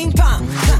ping pong. Ha.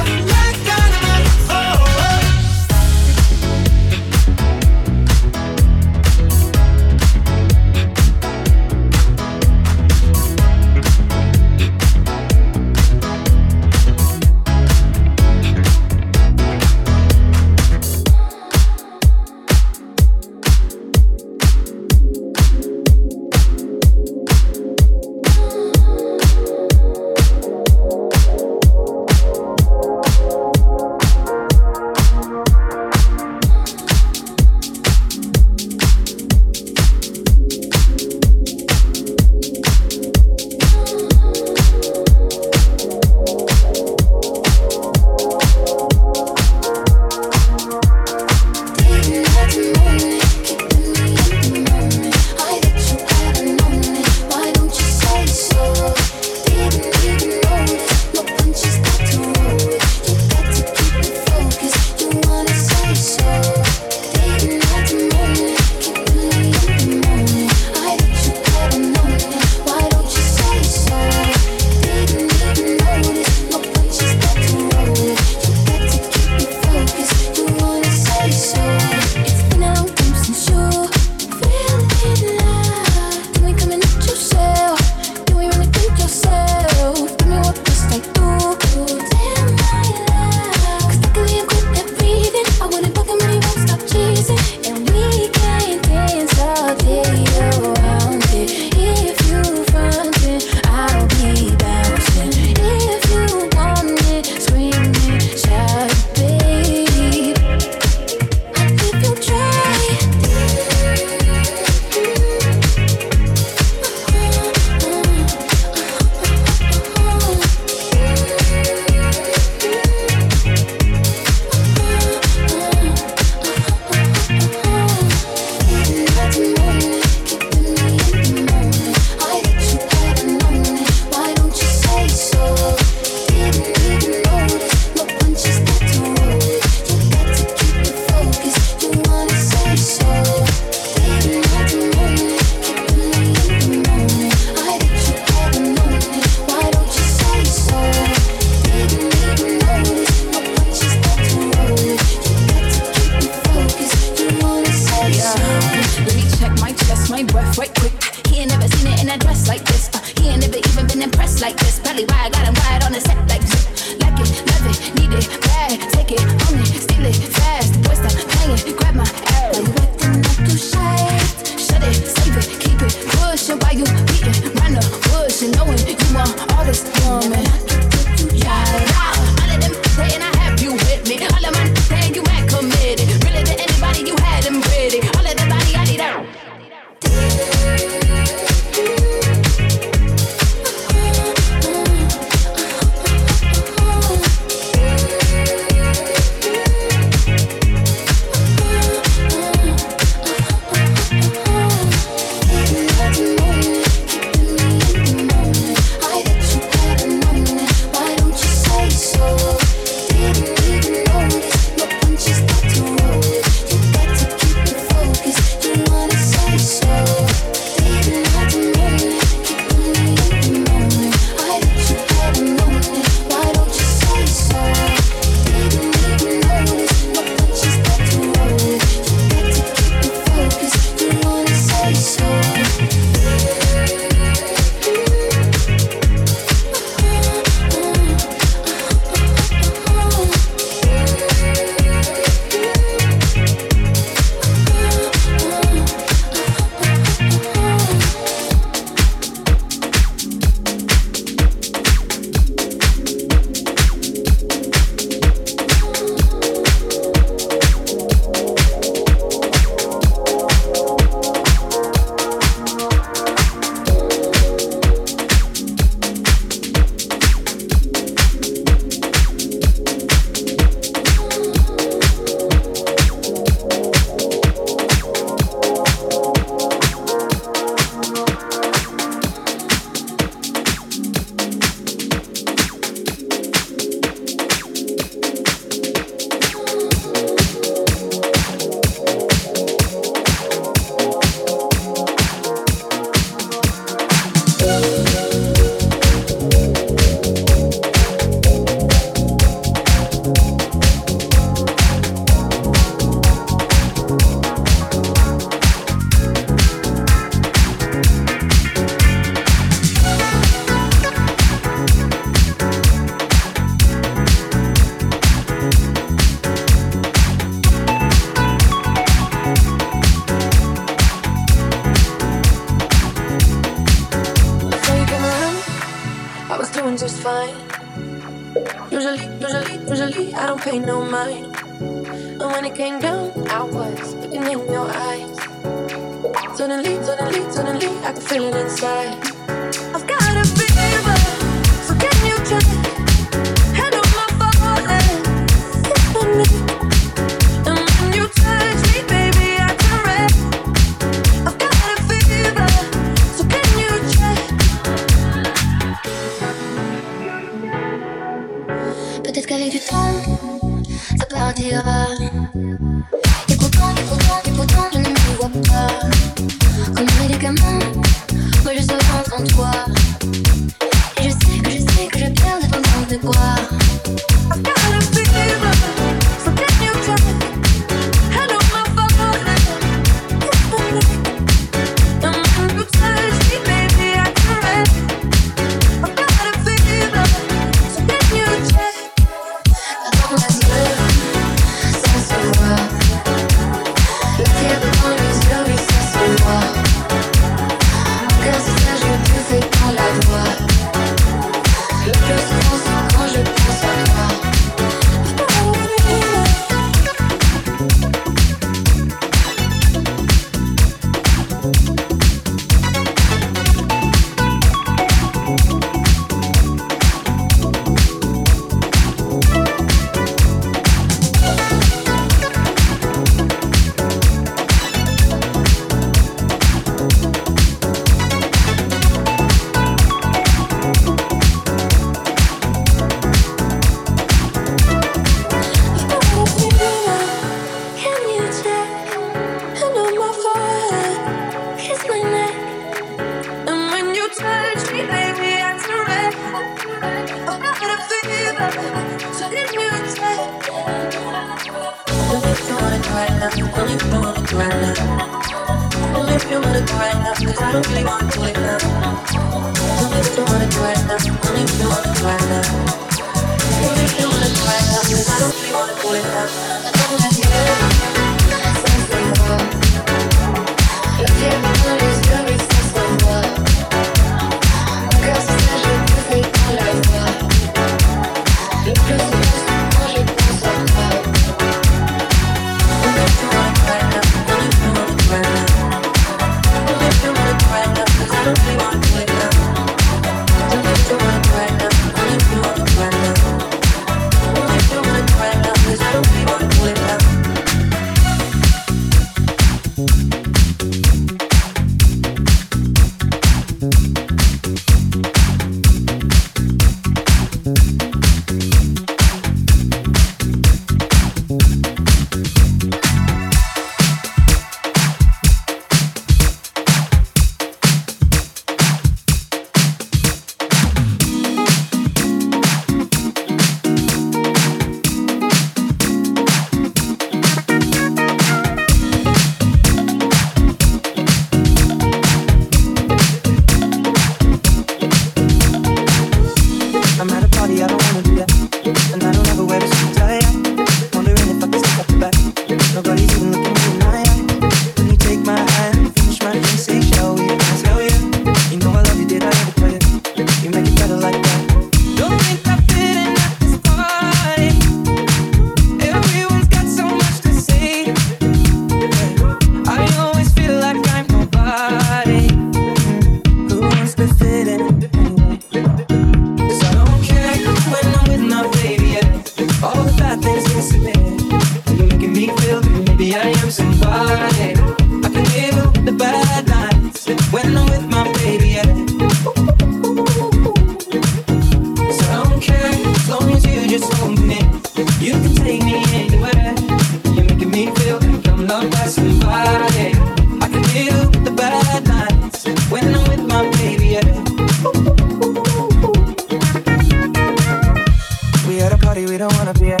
party we don't wanna be at.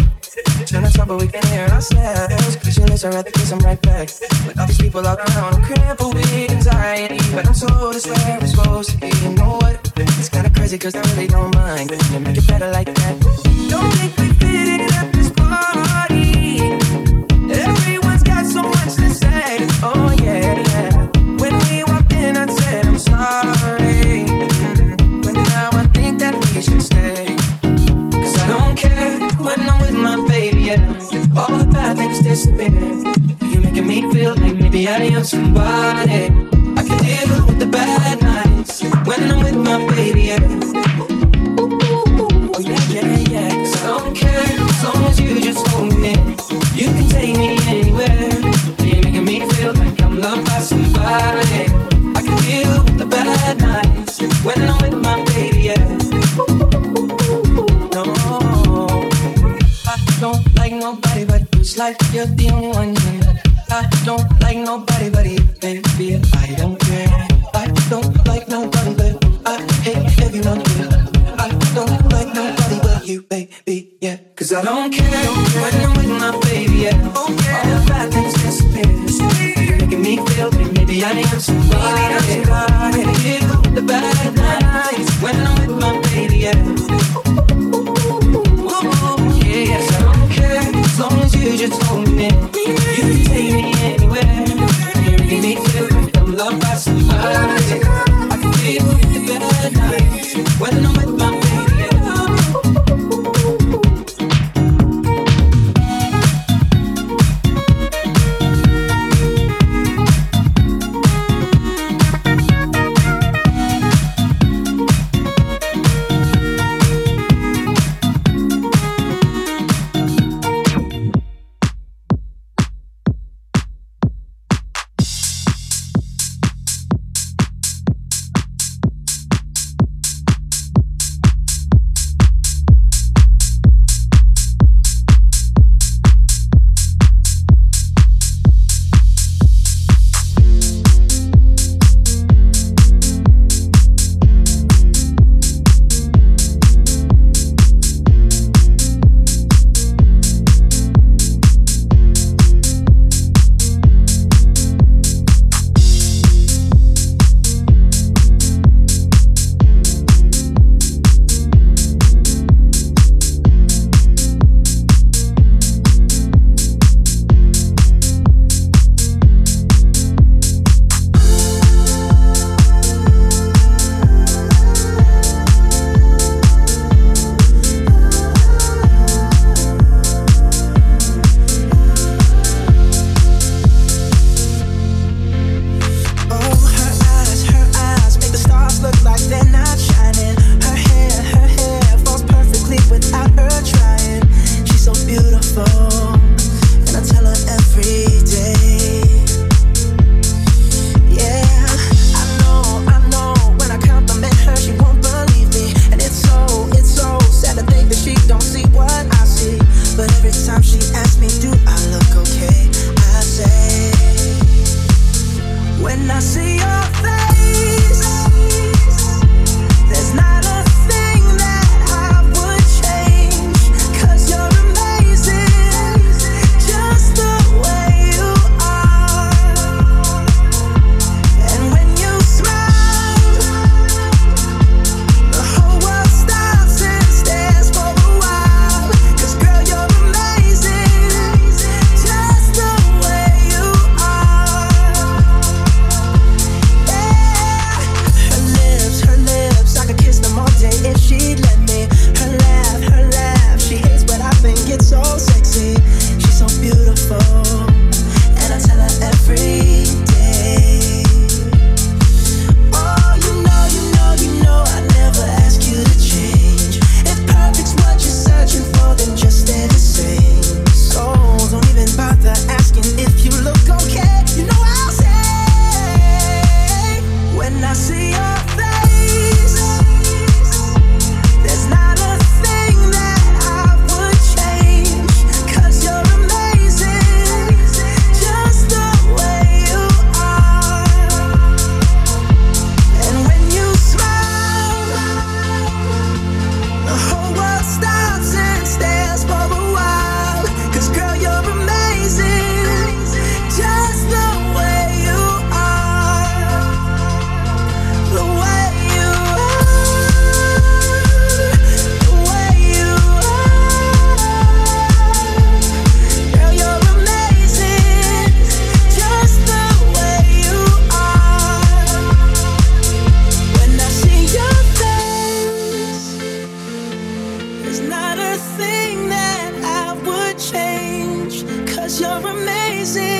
Turn the top, but we can hear ourselves. Pictureless, I'd rather kiss, I'm right back. With all these people all around, I'm crippled with anxiety. But I'm told it's where it's supposed to be. You know what? It's kinda crazy, cause I really don't mind. Can you make it better like that? Don't make me fit in up this far. disappear. You're making me feel like maybe I am somebody. I can deal with the bad nights when I'm with my baby. Yeah. See.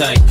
thing.